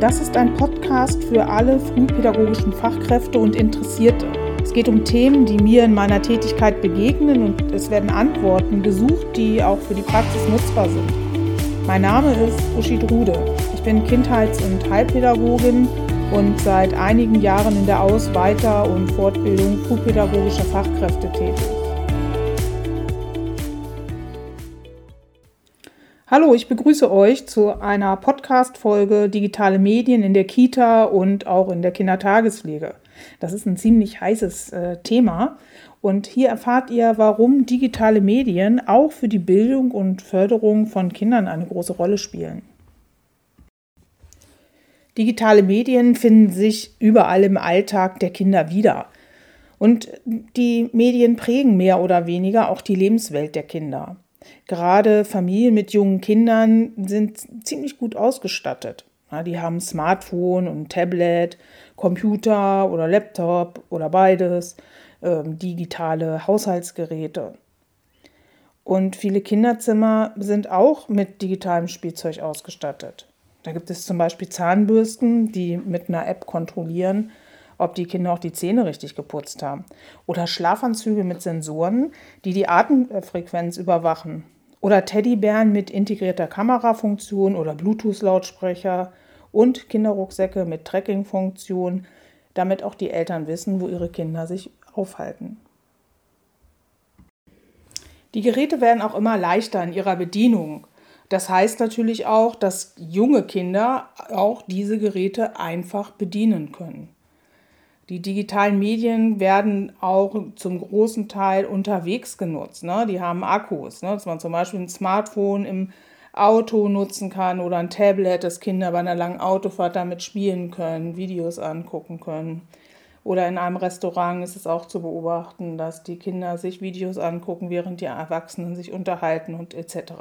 Das ist ein Podcast für alle frühpädagogischen Fachkräfte und Interessierte. Es geht um Themen, die mir in meiner Tätigkeit begegnen und es werden Antworten gesucht, die auch für die Praxis nutzbar sind. Mein Name ist Uschi Drude. Ich bin Kindheits- und Heilpädagogin und seit einigen Jahren in der Aus-, Weiter- und Fortbildung frühpädagogischer Fachkräfte tätig. Hallo, ich begrüße euch zu einer Podcast-Folge Digitale Medien in der Kita und auch in der Kindertagespflege. Das ist ein ziemlich heißes äh, Thema und hier erfahrt ihr, warum digitale Medien auch für die Bildung und Förderung von Kindern eine große Rolle spielen. Digitale Medien finden sich überall im Alltag der Kinder wieder. Und die Medien prägen mehr oder weniger auch die Lebenswelt der Kinder. Gerade Familien mit jungen Kindern sind ziemlich gut ausgestattet. Die haben Smartphone und Tablet, Computer oder Laptop oder beides, äh, digitale Haushaltsgeräte. Und viele Kinderzimmer sind auch mit digitalem Spielzeug ausgestattet. Da gibt es zum Beispiel Zahnbürsten, die mit einer App kontrollieren, ob die Kinder auch die Zähne richtig geputzt haben. Oder Schlafanzüge mit Sensoren, die die Atemfrequenz überwachen oder Teddybären mit integrierter Kamerafunktion oder Bluetooth-Lautsprecher und Kinderrucksäcke mit Tracking-Funktion, damit auch die Eltern wissen, wo ihre Kinder sich aufhalten. Die Geräte werden auch immer leichter in ihrer Bedienung. Das heißt natürlich auch, dass junge Kinder auch diese Geräte einfach bedienen können. Die digitalen Medien werden auch zum großen Teil unterwegs genutzt. Ne? Die haben Akkus, ne? dass man zum Beispiel ein Smartphone im Auto nutzen kann oder ein Tablet, dass Kinder bei einer langen Autofahrt damit spielen können, Videos angucken können. Oder in einem Restaurant ist es auch zu beobachten, dass die Kinder sich Videos angucken, während die Erwachsenen sich unterhalten und etc.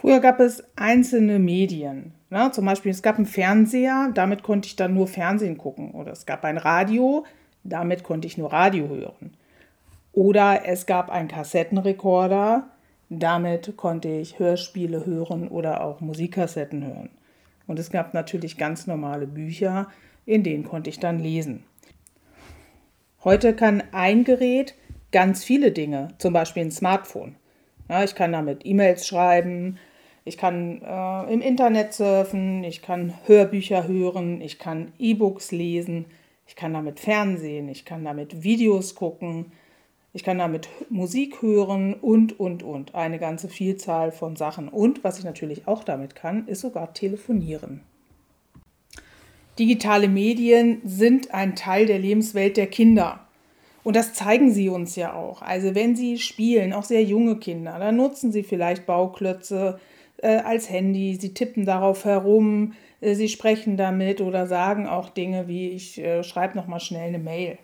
Früher gab es einzelne Medien. Ne? Zum Beispiel, es gab einen Fernseher, damit konnte ich dann nur Fernsehen gucken. Oder es gab ein Radio, damit konnte ich nur Radio hören. Oder es gab einen Kassettenrekorder, damit konnte ich Hörspiele hören oder auch Musikkassetten hören. Und es gab natürlich ganz normale Bücher, in denen konnte ich dann lesen. Heute kann ein Gerät ganz viele Dinge, zum Beispiel ein Smartphone. Ich kann damit E-Mails schreiben, ich kann äh, im Internet surfen, ich kann Hörbücher hören, ich kann E-Books lesen, ich kann damit Fernsehen, ich kann damit Videos gucken, ich kann damit Musik hören und, und, und. Eine ganze Vielzahl von Sachen. Und was ich natürlich auch damit kann, ist sogar telefonieren. Digitale Medien sind ein Teil der Lebenswelt der Kinder. Und das zeigen sie uns ja auch. Also wenn sie spielen, auch sehr junge Kinder, dann nutzen sie vielleicht Bauklötze, äh, als Handy, sie tippen darauf herum, äh, sie sprechen damit oder sagen auch Dinge wie ich äh, schreibe noch mal schnell eine Mail.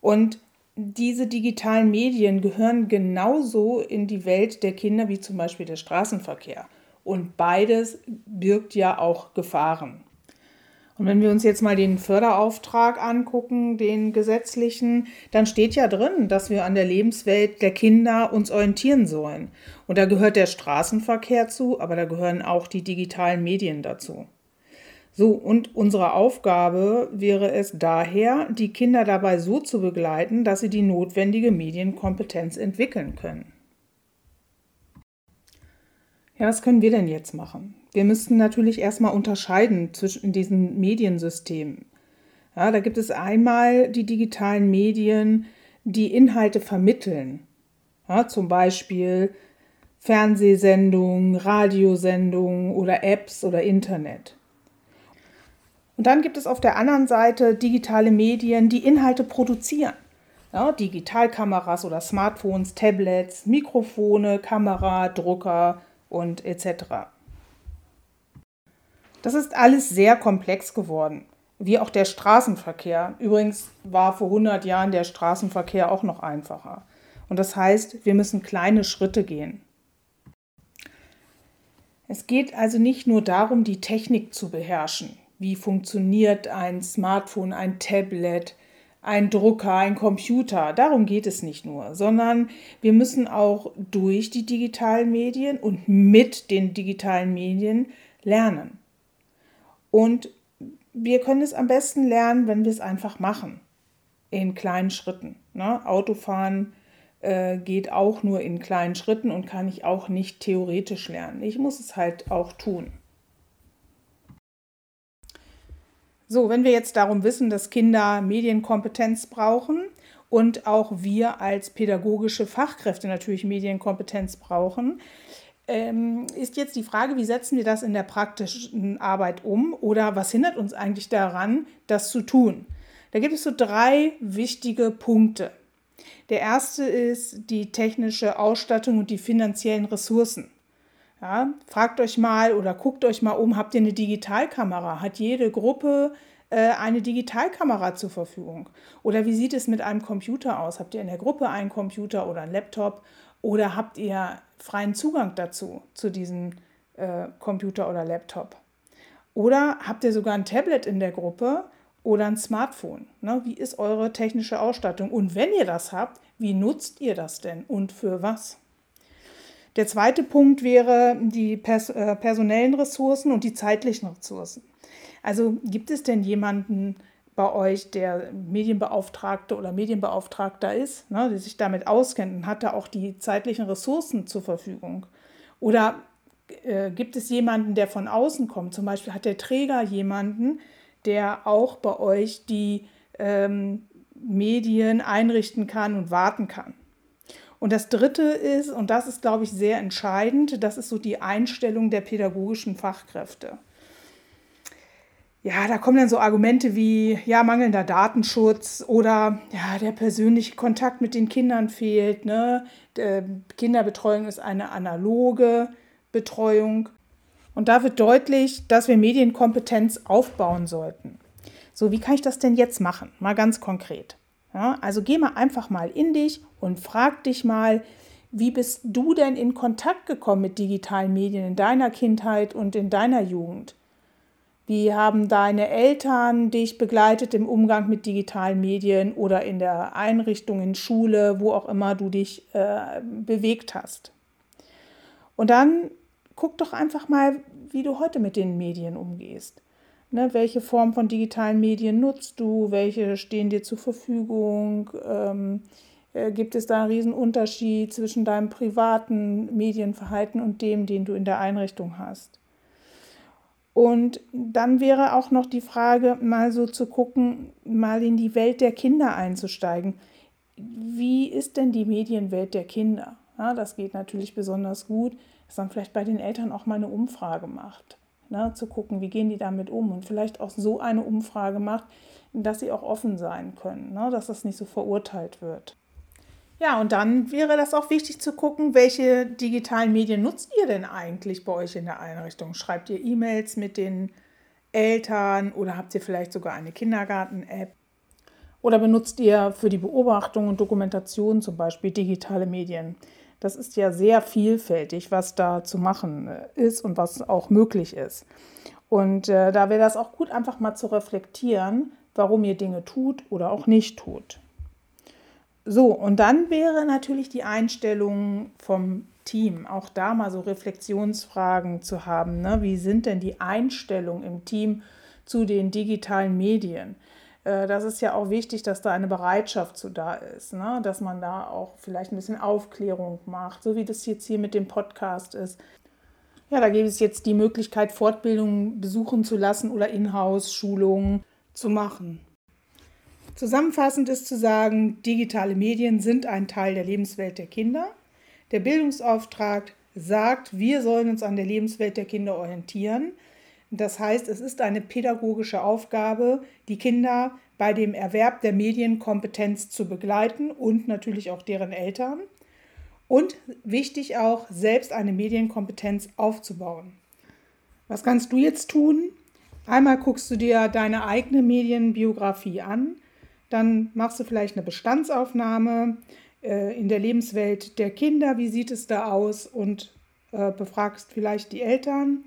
Und diese digitalen Medien gehören genauso in die Welt der Kinder wie zum Beispiel der Straßenverkehr. Und beides birgt ja auch Gefahren. Und wenn wir uns jetzt mal den Förderauftrag angucken, den gesetzlichen, dann steht ja drin, dass wir an der Lebenswelt der Kinder uns orientieren sollen. Und da gehört der Straßenverkehr zu, aber da gehören auch die digitalen Medien dazu. So, und unsere Aufgabe wäre es daher, die Kinder dabei so zu begleiten, dass sie die notwendige Medienkompetenz entwickeln können. Ja, was können wir denn jetzt machen? Wir müssten natürlich erstmal unterscheiden zwischen diesen Mediensystemen. Ja, da gibt es einmal die digitalen Medien, die Inhalte vermitteln. Ja, zum Beispiel Fernsehsendungen, Radiosendungen oder Apps oder Internet. Und dann gibt es auf der anderen Seite digitale Medien, die Inhalte produzieren. Ja, Digitalkameras oder Smartphones, Tablets, Mikrofone, Kamera, Drucker und etc. Das ist alles sehr komplex geworden, wie auch der Straßenverkehr. Übrigens war vor 100 Jahren der Straßenverkehr auch noch einfacher. Und das heißt, wir müssen kleine Schritte gehen. Es geht also nicht nur darum, die Technik zu beherrschen. Wie funktioniert ein Smartphone, ein Tablet, ein Drucker, ein Computer. Darum geht es nicht nur, sondern wir müssen auch durch die digitalen Medien und mit den digitalen Medien lernen. Und wir können es am besten lernen, wenn wir es einfach machen. In kleinen Schritten. Ne? Autofahren äh, geht auch nur in kleinen Schritten und kann ich auch nicht theoretisch lernen. Ich muss es halt auch tun. So, wenn wir jetzt darum wissen, dass Kinder Medienkompetenz brauchen und auch wir als pädagogische Fachkräfte natürlich Medienkompetenz brauchen, ähm, ist jetzt die Frage, wie setzen wir das in der praktischen Arbeit um oder was hindert uns eigentlich daran, das zu tun? Da gibt es so drei wichtige Punkte. Der erste ist die technische Ausstattung und die finanziellen Ressourcen. Ja, fragt euch mal oder guckt euch mal um, habt ihr eine Digitalkamera? Hat jede Gruppe äh, eine Digitalkamera zur Verfügung? Oder wie sieht es mit einem Computer aus? Habt ihr in der Gruppe einen Computer oder einen Laptop? Oder habt ihr freien Zugang dazu, zu diesem äh, Computer oder Laptop? Oder habt ihr sogar ein Tablet in der Gruppe oder ein Smartphone? Ne? Wie ist eure technische Ausstattung? Und wenn ihr das habt, wie nutzt ihr das denn und für was? Der zweite Punkt wäre die pers äh, personellen Ressourcen und die zeitlichen Ressourcen. Also gibt es denn jemanden bei euch, der Medienbeauftragte oder Medienbeauftragter ist, ne, der sich damit auskennt und hat da auch die zeitlichen Ressourcen zur Verfügung? Oder äh, gibt es jemanden, der von außen kommt? Zum Beispiel hat der Träger jemanden, der auch bei euch die ähm, Medien einrichten kann und warten kann. Und das Dritte ist, und das ist, glaube ich, sehr entscheidend, das ist so die Einstellung der pädagogischen Fachkräfte. Ja, da kommen dann so Argumente wie, ja, mangelnder Datenschutz oder ja, der persönliche Kontakt mit den Kindern fehlt. Ne? Kinderbetreuung ist eine analoge Betreuung. Und da wird deutlich, dass wir Medienkompetenz aufbauen sollten. So, wie kann ich das denn jetzt machen? Mal ganz konkret. Ja, also geh mal einfach mal in dich und frag dich mal, wie bist du denn in Kontakt gekommen mit digitalen Medien in deiner Kindheit und in deiner Jugend? Wie haben deine Eltern dich begleitet im Umgang mit digitalen Medien oder in der Einrichtung, in Schule, wo auch immer du dich äh, bewegt hast? Und dann guck doch einfach mal, wie du heute mit den Medien umgehst. Ne, welche Form von digitalen Medien nutzt du? Welche stehen dir zur Verfügung? Ähm, äh, gibt es da einen riesen Unterschied zwischen deinem privaten Medienverhalten und dem, den du in der Einrichtung hast? Und dann wäre auch noch die Frage, mal so zu gucken, mal in die Welt der Kinder einzusteigen. Wie ist denn die Medienwelt der Kinder? Ja, das geht natürlich besonders gut, dass man vielleicht bei den Eltern auch mal eine Umfrage macht ne, zu gucken, wie gehen die damit um und vielleicht auch so eine Umfrage macht, dass sie auch offen sein können, ne, dass das nicht so verurteilt wird. Ja, und dann wäre das auch wichtig zu gucken, welche digitalen Medien nutzt ihr denn eigentlich bei euch in der Einrichtung? Schreibt ihr E-Mails mit den Eltern oder habt ihr vielleicht sogar eine Kindergarten-App? Oder benutzt ihr für die Beobachtung und Dokumentation zum Beispiel digitale Medien? Das ist ja sehr vielfältig, was da zu machen äh, ist und was auch möglich ist. Und äh, da wäre das auch gut, einfach mal zu reflektieren, warum ihr Dinge tut oder auch nicht tut. So, und dann wäre natürlich die Einstellung vom Team, auch da mal so Reflexionsfragen zu haben. Ne? Wie sind denn die Einstellungen im Team zu den digitalen Medien? Äh, das ist ja auch wichtig, dass da eine Bereitschaft zu da ist, ne? dass man da auch vielleicht ein bisschen Aufklärung macht, so wie das jetzt hier mit dem Podcast ist. Ja, da gibt es jetzt die Möglichkeit, Fortbildungen besuchen zu lassen oder Inhouse-Schulungen zu machen. Zusammenfassend ist zu sagen, digitale Medien sind ein Teil der Lebenswelt der Kinder. Der Bildungsauftrag sagt, wir sollen uns an der Lebenswelt der Kinder orientieren. Das heißt, es ist eine pädagogische Aufgabe, die Kinder bei dem Erwerb der Medienkompetenz zu begleiten und natürlich auch deren Eltern. Und wichtig auch, selbst eine Medienkompetenz aufzubauen. Was kannst du jetzt tun? Einmal guckst du dir deine eigene Medienbiografie an, dann machst du vielleicht eine Bestandsaufnahme äh, in der Lebenswelt der Kinder, wie sieht es da aus und äh, befragst vielleicht die Eltern.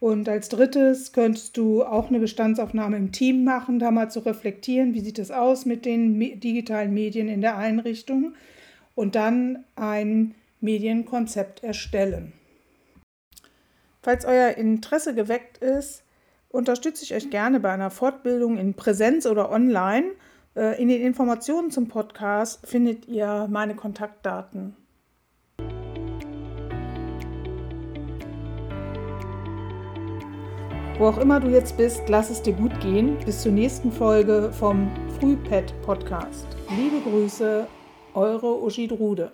Und als drittes könntest du auch eine Bestandsaufnahme im Team machen, da mal zu reflektieren, wie sieht es aus mit den digitalen Medien in der Einrichtung und dann ein Medienkonzept erstellen. Falls euer Interesse geweckt ist, unterstütze ich euch gerne bei einer Fortbildung in Präsenz oder online. Äh, in den Informationen zum Podcast findet ihr meine Kontaktdaten. Wo auch immer du jetzt bist, lass es dir gut gehen. Bis zur nächsten Folge vom Frühpet Podcast. Liebe Grüße, eure Uschi Drude.